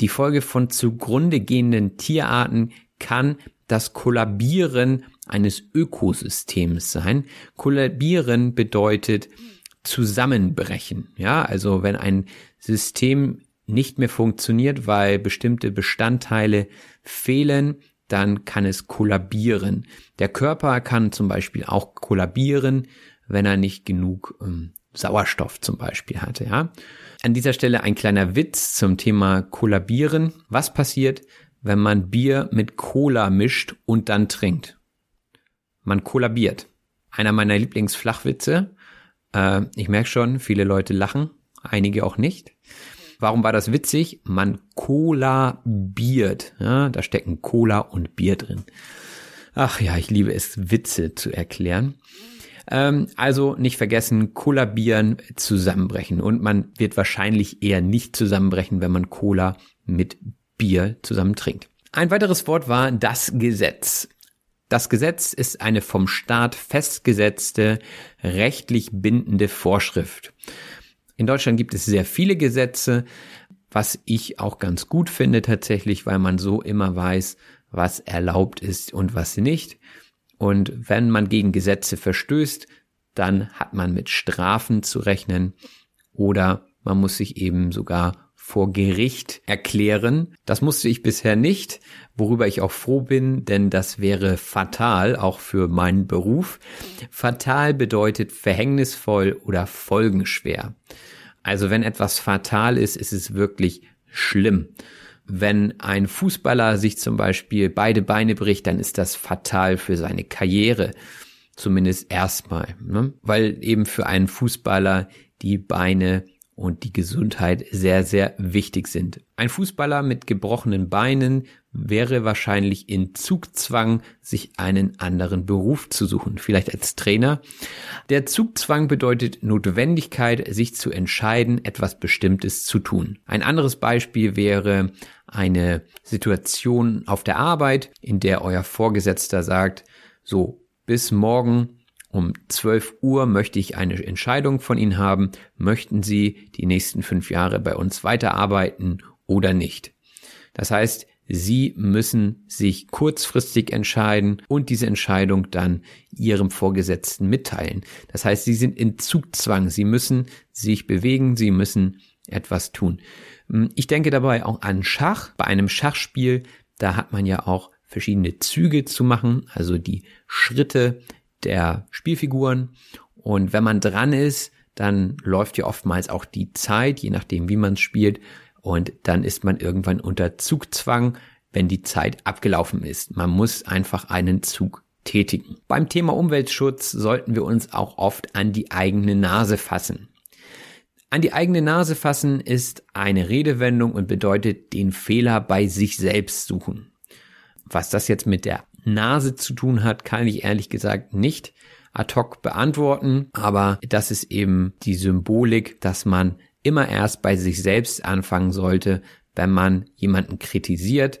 Die Folge von zugrunde gehenden Tierarten kann das Kollabieren eines Ökosystems sein. Kollabieren bedeutet zusammenbrechen. Ja, also wenn ein System nicht mehr funktioniert, weil bestimmte Bestandteile fehlen, dann kann es kollabieren. Der Körper kann zum Beispiel auch kollabieren, wenn er nicht genug ähm, Sauerstoff zum Beispiel hatte. Ja? An dieser Stelle ein kleiner Witz zum Thema Kollabieren. Was passiert, wenn man Bier mit Cola mischt und dann trinkt? Man kollabiert. Einer meiner Lieblingsflachwitze. Äh, ich merke schon, viele Leute lachen, einige auch nicht. Warum war das witzig? Man kollabiert. Ja, da stecken Cola und Bier drin. Ach ja, ich liebe es, Witze zu erklären. Ähm, also nicht vergessen, kollabieren, zusammenbrechen. Und man wird wahrscheinlich eher nicht zusammenbrechen, wenn man Cola mit Bier zusammen trinkt. Ein weiteres Wort war das Gesetz. Das Gesetz ist eine vom Staat festgesetzte, rechtlich bindende Vorschrift. In Deutschland gibt es sehr viele Gesetze, was ich auch ganz gut finde tatsächlich, weil man so immer weiß, was erlaubt ist und was nicht. Und wenn man gegen Gesetze verstößt, dann hat man mit Strafen zu rechnen oder man muss sich eben sogar vor Gericht erklären. Das musste ich bisher nicht, worüber ich auch froh bin, denn das wäre fatal, auch für meinen Beruf. Fatal bedeutet verhängnisvoll oder folgenschwer. Also wenn etwas fatal ist, ist es wirklich schlimm. Wenn ein Fußballer sich zum Beispiel beide Beine bricht, dann ist das fatal für seine Karriere. Zumindest erstmal. Ne? Weil eben für einen Fußballer die Beine und die Gesundheit sehr, sehr wichtig sind. Ein Fußballer mit gebrochenen Beinen wäre wahrscheinlich in Zugzwang, sich einen anderen Beruf zu suchen, vielleicht als Trainer. Der Zugzwang bedeutet Notwendigkeit, sich zu entscheiden, etwas Bestimmtes zu tun. Ein anderes Beispiel wäre eine Situation auf der Arbeit, in der euer Vorgesetzter sagt, so, bis morgen um 12 Uhr möchte ich eine Entscheidung von Ihnen haben. Möchten Sie die nächsten fünf Jahre bei uns weiterarbeiten oder nicht? Das heißt, Sie müssen sich kurzfristig entscheiden und diese Entscheidung dann Ihrem Vorgesetzten mitteilen. Das heißt, Sie sind in Zugzwang. Sie müssen sich bewegen. Sie müssen etwas tun. Ich denke dabei auch an Schach. Bei einem Schachspiel, da hat man ja auch verschiedene Züge zu machen, also die Schritte, der Spielfiguren. Und wenn man dran ist, dann läuft ja oftmals auch die Zeit, je nachdem, wie man spielt. Und dann ist man irgendwann unter Zugzwang, wenn die Zeit abgelaufen ist. Man muss einfach einen Zug tätigen. Beim Thema Umweltschutz sollten wir uns auch oft an die eigene Nase fassen. An die eigene Nase fassen ist eine Redewendung und bedeutet den Fehler bei sich selbst suchen. Was das jetzt mit der Nase zu tun hat, kann ich ehrlich gesagt nicht ad hoc beantworten, aber das ist eben die Symbolik, dass man immer erst bei sich selbst anfangen sollte, wenn man jemanden kritisiert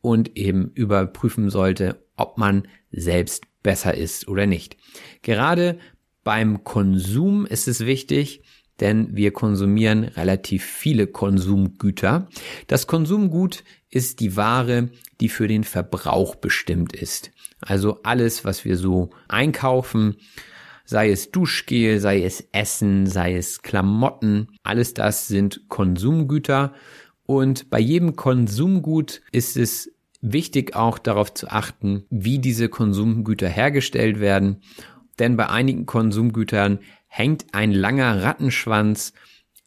und eben überprüfen sollte, ob man selbst besser ist oder nicht. Gerade beim Konsum ist es wichtig, denn wir konsumieren relativ viele Konsumgüter. Das Konsumgut ist die Ware, die für den Verbrauch bestimmt ist. Also alles, was wir so einkaufen, sei es Duschgel, sei es Essen, sei es Klamotten, alles das sind Konsumgüter. Und bei jedem Konsumgut ist es wichtig auch darauf zu achten, wie diese Konsumgüter hergestellt werden. Denn bei einigen Konsumgütern hängt ein langer Rattenschwanz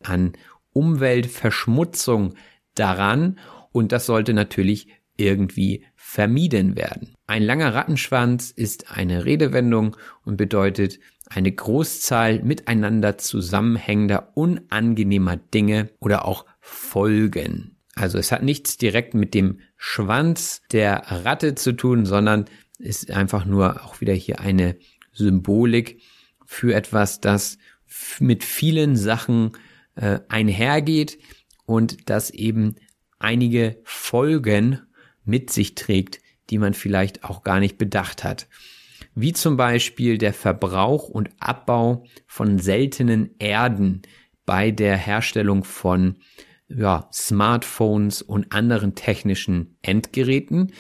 an Umweltverschmutzung daran und das sollte natürlich irgendwie vermieden werden. Ein langer Rattenschwanz ist eine Redewendung und bedeutet eine Großzahl miteinander zusammenhängender unangenehmer Dinge oder auch Folgen. Also es hat nichts direkt mit dem Schwanz der Ratte zu tun, sondern ist einfach nur auch wieder hier eine Symbolik für etwas, das mit vielen Sachen äh, einhergeht und das eben einige Folgen mit sich trägt, die man vielleicht auch gar nicht bedacht hat. Wie zum Beispiel der Verbrauch und Abbau von seltenen Erden bei der Herstellung von ja, Smartphones und anderen technischen Endgeräten.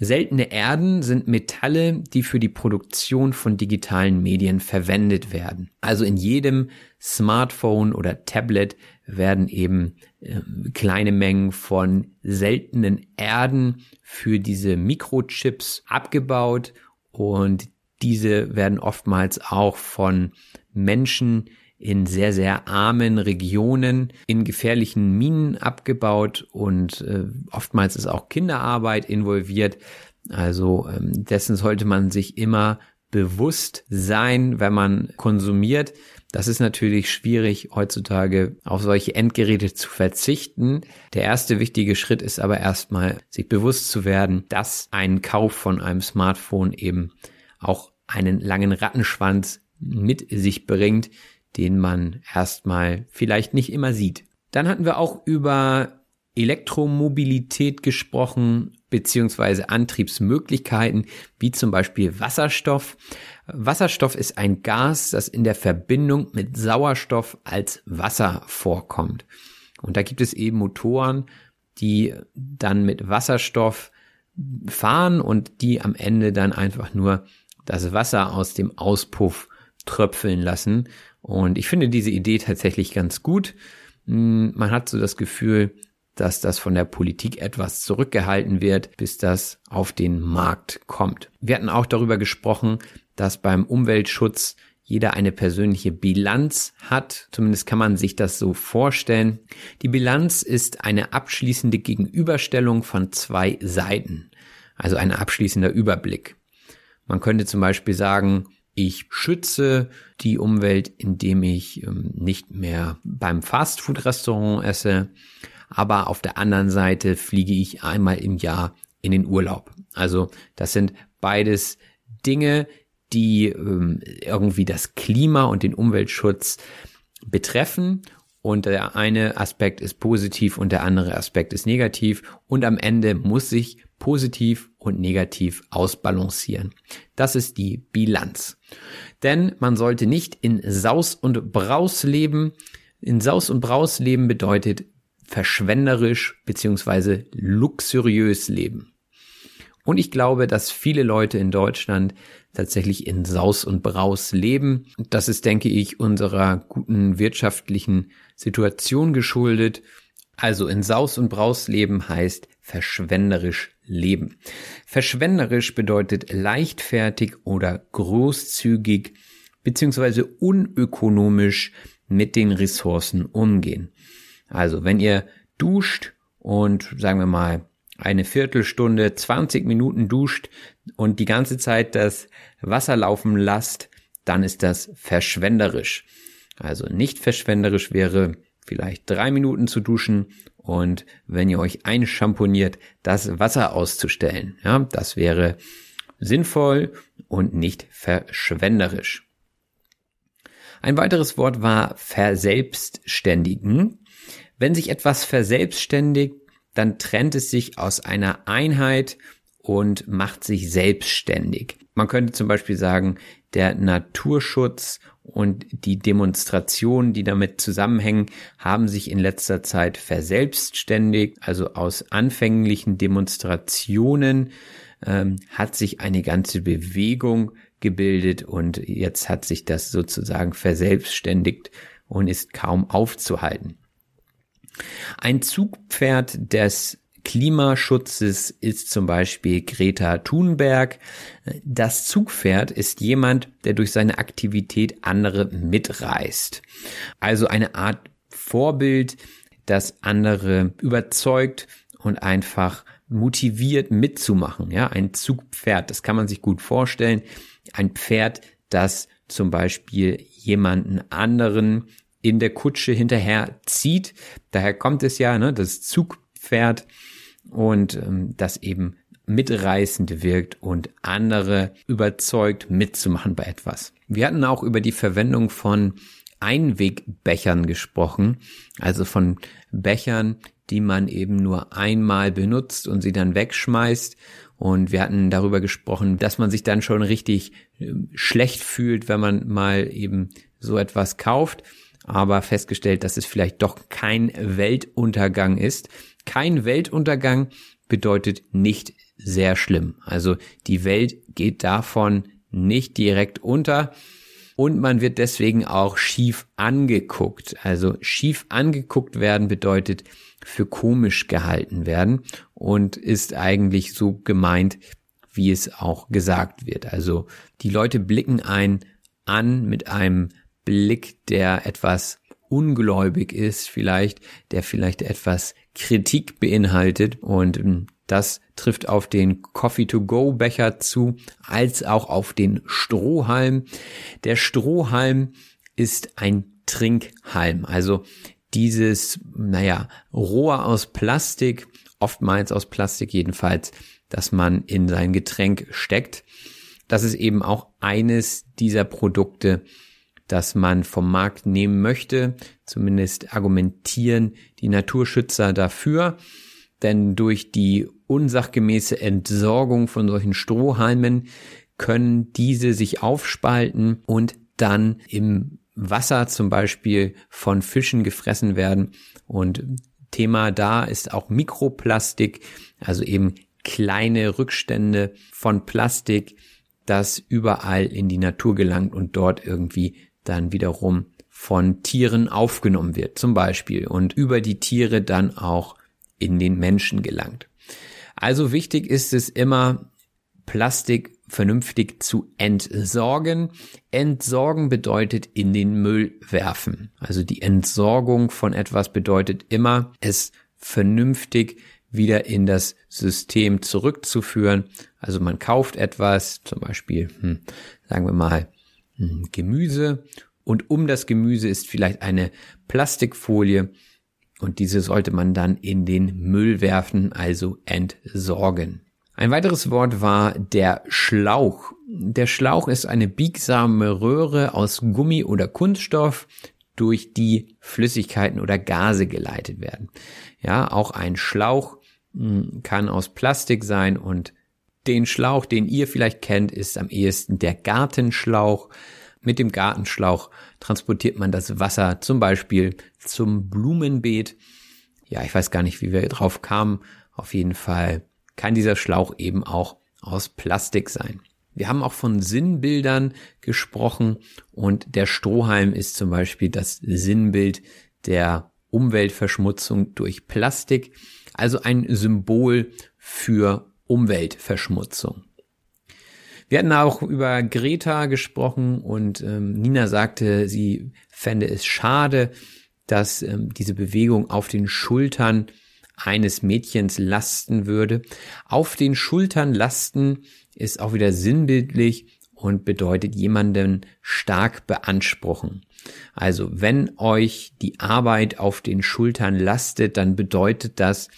Seltene Erden sind Metalle, die für die Produktion von digitalen Medien verwendet werden. Also in jedem Smartphone oder Tablet werden eben äh, kleine Mengen von seltenen Erden für diese Mikrochips abgebaut und diese werden oftmals auch von Menschen in sehr, sehr armen Regionen in gefährlichen Minen abgebaut und äh, oftmals ist auch Kinderarbeit involviert. Also ähm, dessen sollte man sich immer bewusst sein, wenn man konsumiert. Das ist natürlich schwierig heutzutage auf solche Endgeräte zu verzichten. Der erste wichtige Schritt ist aber erstmal, sich bewusst zu werden, dass ein Kauf von einem Smartphone eben auch einen langen Rattenschwanz mit sich bringt, den man erstmal vielleicht nicht immer sieht. Dann hatten wir auch über Elektromobilität gesprochen beziehungsweise Antriebsmöglichkeiten, wie zum Beispiel Wasserstoff. Wasserstoff ist ein Gas, das in der Verbindung mit Sauerstoff als Wasser vorkommt. Und da gibt es eben Motoren, die dann mit Wasserstoff fahren und die am Ende dann einfach nur das Wasser aus dem Auspuff tröpfeln lassen. Und ich finde diese Idee tatsächlich ganz gut. Hm, man hat so das Gefühl, dass das von der Politik etwas zurückgehalten wird, bis das auf den Markt kommt. Wir hatten auch darüber gesprochen, dass beim Umweltschutz jeder eine persönliche Bilanz hat. Zumindest kann man sich das so vorstellen. Die Bilanz ist eine abschließende Gegenüberstellung von zwei Seiten, also ein abschließender Überblick. Man könnte zum Beispiel sagen, ich schütze die Umwelt, indem ich ähm, nicht mehr beim Fastfood-Restaurant esse, aber auf der anderen Seite fliege ich einmal im Jahr in den Urlaub. Also das sind beides Dinge, die ähm, irgendwie das Klima und den Umweltschutz betreffen. Und der eine Aspekt ist positiv und der andere Aspekt ist negativ. Und am Ende muss sich positiv und negativ ausbalancieren. Das ist die Bilanz. Denn man sollte nicht in Saus und Braus leben. In Saus und Braus leben bedeutet verschwenderisch beziehungsweise luxuriös leben. Und ich glaube, dass viele Leute in Deutschland tatsächlich in Saus und Braus leben. Das ist, denke ich, unserer guten wirtschaftlichen Situation geschuldet. Also in Saus und Braus leben heißt verschwenderisch leben. Verschwenderisch bedeutet leichtfertig oder großzügig beziehungsweise unökonomisch mit den Ressourcen umgehen. Also wenn ihr duscht und sagen wir mal eine Viertelstunde, 20 Minuten duscht und die ganze Zeit das Wasser laufen lasst, dann ist das verschwenderisch. Also nicht verschwenderisch wäre vielleicht drei Minuten zu duschen und wenn ihr euch einschamponiert, das Wasser auszustellen. Ja, das wäre sinnvoll und nicht verschwenderisch. Ein weiteres Wort war verselbstständigen. Wenn sich etwas verselbstständigt, dann trennt es sich aus einer Einheit und macht sich selbstständig. Man könnte zum Beispiel sagen, der Naturschutz und die Demonstrationen, die damit zusammenhängen, haben sich in letzter Zeit verselbstständigt. Also aus anfänglichen Demonstrationen ähm, hat sich eine ganze Bewegung gebildet und jetzt hat sich das sozusagen verselbstständigt und ist kaum aufzuhalten. Ein Zugpferd des Klimaschutzes ist zum Beispiel Greta Thunberg. Das Zugpferd ist jemand, der durch seine Aktivität andere mitreißt. Also eine Art Vorbild, das andere überzeugt und einfach motiviert mitzumachen. Ja, ein Zugpferd, das kann man sich gut vorstellen. Ein Pferd, das zum Beispiel jemanden anderen in der Kutsche hinterher zieht. Daher kommt es ja, ne, das Zugpferd und ähm, das eben mitreißend wirkt und andere überzeugt mitzumachen bei etwas. Wir hatten auch über die Verwendung von Einwegbechern gesprochen, also von Bechern, die man eben nur einmal benutzt und sie dann wegschmeißt. Und wir hatten darüber gesprochen, dass man sich dann schon richtig ähm, schlecht fühlt, wenn man mal eben so etwas kauft aber festgestellt, dass es vielleicht doch kein Weltuntergang ist. Kein Weltuntergang bedeutet nicht sehr schlimm. Also die Welt geht davon nicht direkt unter und man wird deswegen auch schief angeguckt. Also schief angeguckt werden bedeutet für komisch gehalten werden und ist eigentlich so gemeint, wie es auch gesagt wird. Also die Leute blicken ein an mit einem Blick, der etwas ungläubig ist, vielleicht, der vielleicht etwas Kritik beinhaltet und ähm, das trifft auf den Coffee-to-Go-Becher zu, als auch auf den Strohhalm. Der Strohhalm ist ein Trinkhalm, also dieses, naja, Rohr aus Plastik, oftmals aus Plastik jedenfalls, das man in sein Getränk steckt. Das ist eben auch eines dieser Produkte, das man vom Markt nehmen möchte. Zumindest argumentieren die Naturschützer dafür. Denn durch die unsachgemäße Entsorgung von solchen Strohhalmen können diese sich aufspalten und dann im Wasser zum Beispiel von Fischen gefressen werden. Und Thema da ist auch Mikroplastik, also eben kleine Rückstände von Plastik, das überall in die Natur gelangt und dort irgendwie dann wiederum von Tieren aufgenommen wird, zum Beispiel, und über die Tiere dann auch in den Menschen gelangt. Also wichtig ist es immer, Plastik vernünftig zu entsorgen. Entsorgen bedeutet in den Müll werfen. Also die Entsorgung von etwas bedeutet immer, es vernünftig wieder in das System zurückzuführen. Also man kauft etwas, zum Beispiel, hm, sagen wir mal, Gemüse und um das Gemüse ist vielleicht eine Plastikfolie und diese sollte man dann in den Müll werfen, also entsorgen. Ein weiteres Wort war der Schlauch. Der Schlauch ist eine biegsame Röhre aus Gummi oder Kunststoff, durch die Flüssigkeiten oder Gase geleitet werden. Ja, auch ein Schlauch hm, kann aus Plastik sein und den Schlauch, den ihr vielleicht kennt, ist am ehesten der Gartenschlauch. Mit dem Gartenschlauch transportiert man das Wasser zum Beispiel zum Blumenbeet. Ja, ich weiß gar nicht, wie wir drauf kamen. Auf jeden Fall kann dieser Schlauch eben auch aus Plastik sein. Wir haben auch von Sinnbildern gesprochen und der Strohhalm ist zum Beispiel das Sinnbild der Umweltverschmutzung durch Plastik, also ein Symbol für Umweltverschmutzung. Wir hatten auch über Greta gesprochen und ähm, Nina sagte, sie fände es schade, dass ähm, diese Bewegung auf den Schultern eines Mädchens lasten würde. Auf den Schultern lasten ist auch wieder sinnbildlich und bedeutet jemanden stark beanspruchen. Also wenn euch die Arbeit auf den Schultern lastet, dann bedeutet das,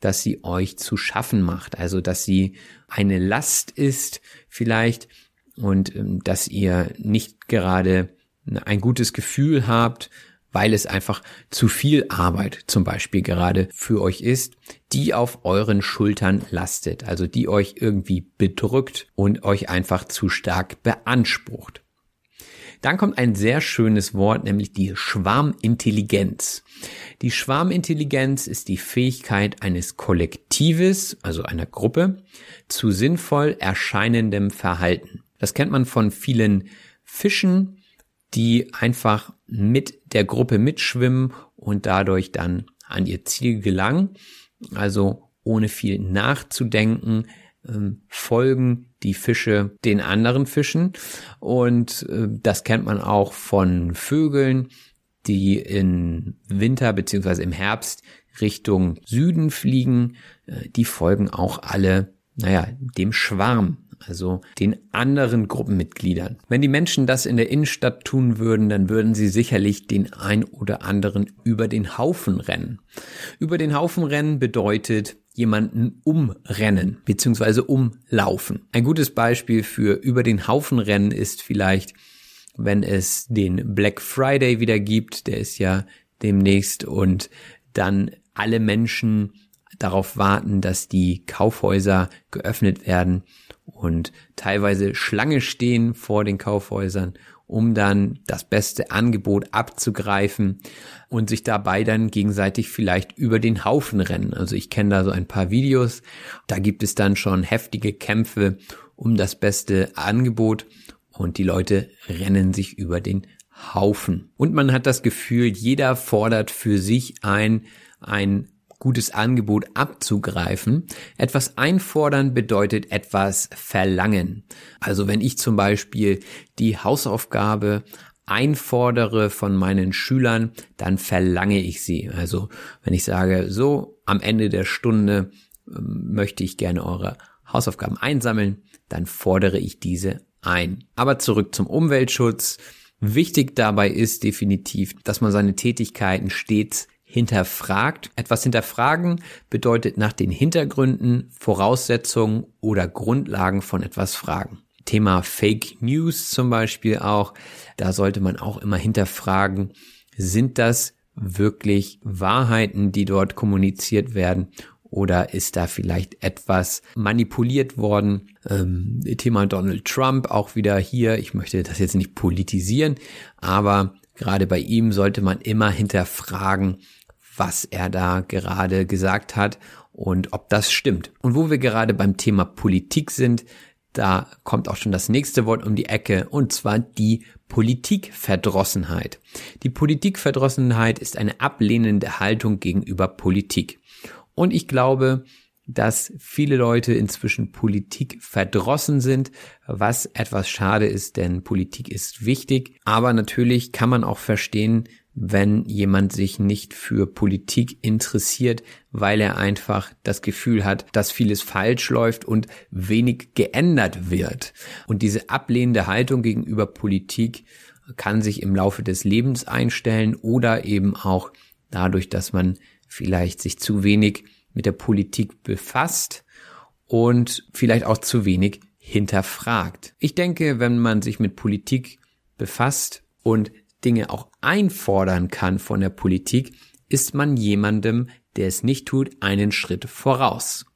dass sie euch zu schaffen macht. Also dass sie eine Last ist vielleicht und ähm, dass ihr nicht gerade ein gutes Gefühl habt, weil es einfach zu viel Arbeit zum Beispiel gerade für euch ist, die auf euren Schultern lastet, also die euch irgendwie bedrückt und euch einfach zu stark beansprucht. Dann kommt ein sehr schönes Wort, nämlich die Schwarmintelligenz. Die Schwarmintelligenz ist die Fähigkeit eines Kollektives, also einer Gruppe, zu sinnvoll erscheinendem Verhalten. Das kennt man von vielen Fischen, die einfach mit der Gruppe mitschwimmen und dadurch dann an ihr Ziel gelangen. Also ohne viel nachzudenken, ähm, folgen die Fische den anderen Fischen. Und äh, das kennt man auch von Vögeln, die im Winter beziehungsweise im Herbst Richtung Süden fliegen. Äh, die folgen auch alle, naja, dem Schwarm also den anderen Gruppenmitgliedern. Wenn die Menschen das in der Innenstadt tun würden, dann würden sie sicherlich den ein oder anderen über den Haufen rennen. Über den Haufen rennen bedeutet jemanden umrennen bzw. umlaufen. Ein gutes Beispiel für über den Haufen rennen ist vielleicht, wenn es den Black Friday wieder gibt, der ist ja demnächst und dann alle Menschen darauf warten, dass die Kaufhäuser geöffnet werden und teilweise Schlange stehen vor den Kaufhäusern, um dann das beste Angebot abzugreifen und sich dabei dann gegenseitig vielleicht über den Haufen rennen. Also ich kenne da so ein paar Videos, da gibt es dann schon heftige Kämpfe um das beste Angebot und die Leute rennen sich über den Haufen. Und man hat das Gefühl, jeder fordert für sich ein, ein gutes Angebot abzugreifen. Etwas einfordern bedeutet etwas verlangen. Also wenn ich zum Beispiel die Hausaufgabe einfordere von meinen Schülern, dann verlange ich sie. Also wenn ich sage, so am Ende der Stunde ähm, möchte ich gerne eure Hausaufgaben einsammeln, dann fordere ich diese ein. Aber zurück zum Umweltschutz. Wichtig dabei ist definitiv, dass man seine Tätigkeiten stets hinterfragt. Etwas hinterfragen bedeutet nach den Hintergründen, Voraussetzungen oder Grundlagen von etwas fragen. Thema Fake News zum Beispiel auch. Da sollte man auch immer hinterfragen, sind das wirklich Wahrheiten, die dort kommuniziert werden? oder ist da vielleicht etwas manipuliert worden? Ähm, Thema Donald Trump auch wieder hier. Ich möchte das jetzt nicht politisieren, aber gerade bei ihm sollte man immer hinterfragen, was er da gerade gesagt hat und ob das stimmt. Und wo wir gerade beim Thema Politik sind, da kommt auch schon das nächste Wort um die Ecke, und zwar die Politikverdrossenheit. Die Politikverdrossenheit ist eine ablehnende Haltung gegenüber Politik. Und ich glaube, dass viele Leute inzwischen Politik verdrossen sind, was etwas schade ist, denn Politik ist wichtig. Aber natürlich kann man auch verstehen, wenn jemand sich nicht für Politik interessiert, weil er einfach das Gefühl hat, dass vieles falsch läuft und wenig geändert wird. Und diese ablehnende Haltung gegenüber Politik kann sich im Laufe des Lebens einstellen oder eben auch dadurch, dass man vielleicht sich zu wenig mit der Politik befasst und vielleicht auch zu wenig hinterfragt. Ich denke, wenn man sich mit Politik befasst und Dinge auch einfordern kann von der Politik, ist man jemandem, der es nicht tut, einen Schritt voraus.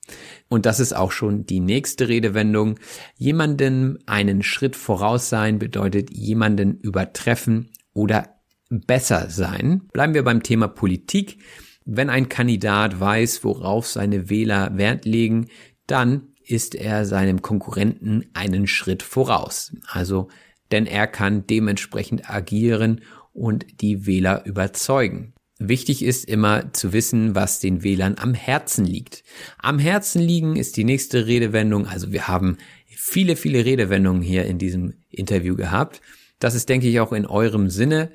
Und das ist auch schon die nächste Redewendung. Jemanden einen Schritt voraus sein bedeutet jemanden übertreffen oder besser sein. Bleiben wir beim Thema Politik. Wenn ein Kandidat weiß, worauf seine Wähler Wert legen, dann ist er seinem Konkurrenten einen Schritt voraus. Also denn er kann dementsprechend agieren und die Wähler überzeugen. Wichtig ist immer zu wissen, was den Wählern am Herzen liegt. Am Herzen liegen ist die nächste Redewendung. Also wir haben viele, viele Redewendungen hier in diesem Interview gehabt. Das ist, denke ich, auch in eurem Sinne.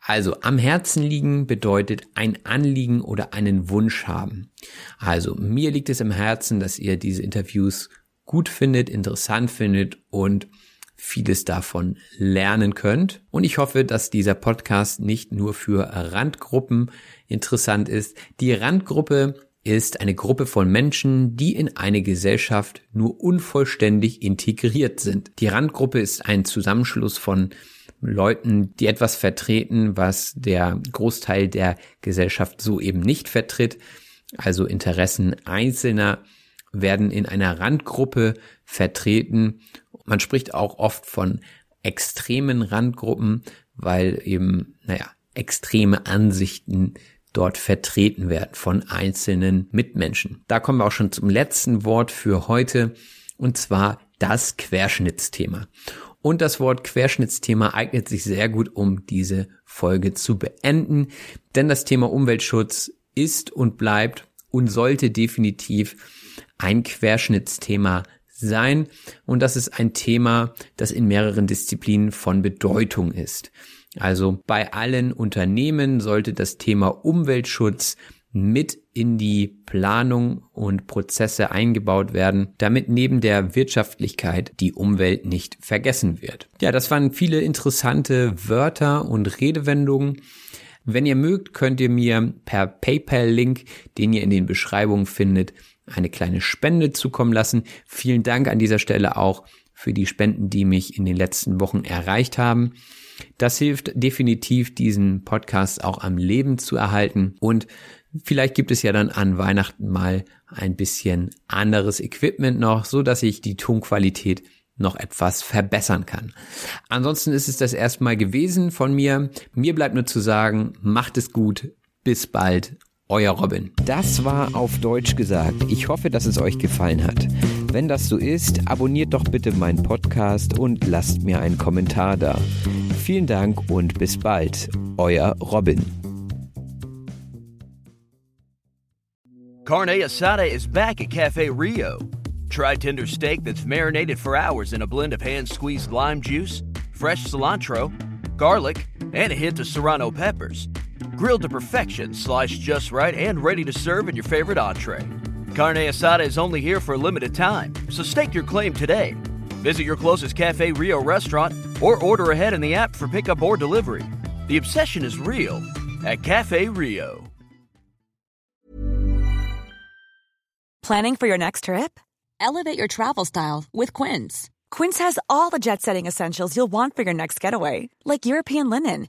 Also am Herzen liegen bedeutet ein Anliegen oder einen Wunsch haben. Also mir liegt es im Herzen, dass ihr diese Interviews gut findet, interessant findet und vieles davon lernen könnt. Und ich hoffe, dass dieser Podcast nicht nur für Randgruppen interessant ist. Die Randgruppe ist eine Gruppe von Menschen, die in eine Gesellschaft nur unvollständig integriert sind. Die Randgruppe ist ein Zusammenschluss von Leuten, die etwas vertreten, was der Großteil der Gesellschaft so eben nicht vertritt. Also Interessen Einzelner werden in einer Randgruppe vertreten man spricht auch oft von extremen Randgruppen, weil eben, naja, extreme Ansichten dort vertreten werden von einzelnen Mitmenschen. Da kommen wir auch schon zum letzten Wort für heute, und zwar das Querschnittsthema. Und das Wort Querschnittsthema eignet sich sehr gut, um diese Folge zu beenden, denn das Thema Umweltschutz ist und bleibt und sollte definitiv ein Querschnittsthema sein. Und das ist ein Thema, das in mehreren Disziplinen von Bedeutung ist. Also bei allen Unternehmen sollte das Thema Umweltschutz mit in die Planung und Prozesse eingebaut werden, damit neben der Wirtschaftlichkeit die Umwelt nicht vergessen wird. Ja, das waren viele interessante Wörter und Redewendungen. Wenn ihr mögt, könnt ihr mir per PayPal-Link, den ihr in den Beschreibungen findet, eine kleine Spende zukommen lassen. Vielen Dank an dieser Stelle auch für die Spenden, die mich in den letzten Wochen erreicht haben. Das hilft definitiv, diesen Podcast auch am Leben zu erhalten und Vielleicht gibt es ja dann an Weihnachten mal ein bisschen anderes Equipment noch, so dass ich die Tonqualität noch etwas verbessern kann. Ansonsten ist es das erstmal gewesen von mir. Mir bleibt nur zu sagen, macht es gut. Bis bald euer Robin. Das war auf Deutsch gesagt. Ich hoffe, dass es euch gefallen hat. Wenn das so ist, abonniert doch bitte meinen Podcast und lasst mir einen Kommentar da. Vielen Dank und bis bald. Euer Robin. Carne Asada is back at Cafe Rio. Try tender steak that's marinated for hours in a blend of hand squeezed lime juice, fresh cilantro, garlic, and a hint of serrano peppers. Grilled to perfection, sliced just right, and ready to serve in your favorite entree. Carne asada is only here for a limited time, so stake your claim today. Visit your closest Cafe Rio restaurant or order ahead in the app for pickup or delivery. The obsession is real at Cafe Rio. Planning for your next trip? Elevate your travel style with Quince. Quince has all the jet setting essentials you'll want for your next getaway, like European linen,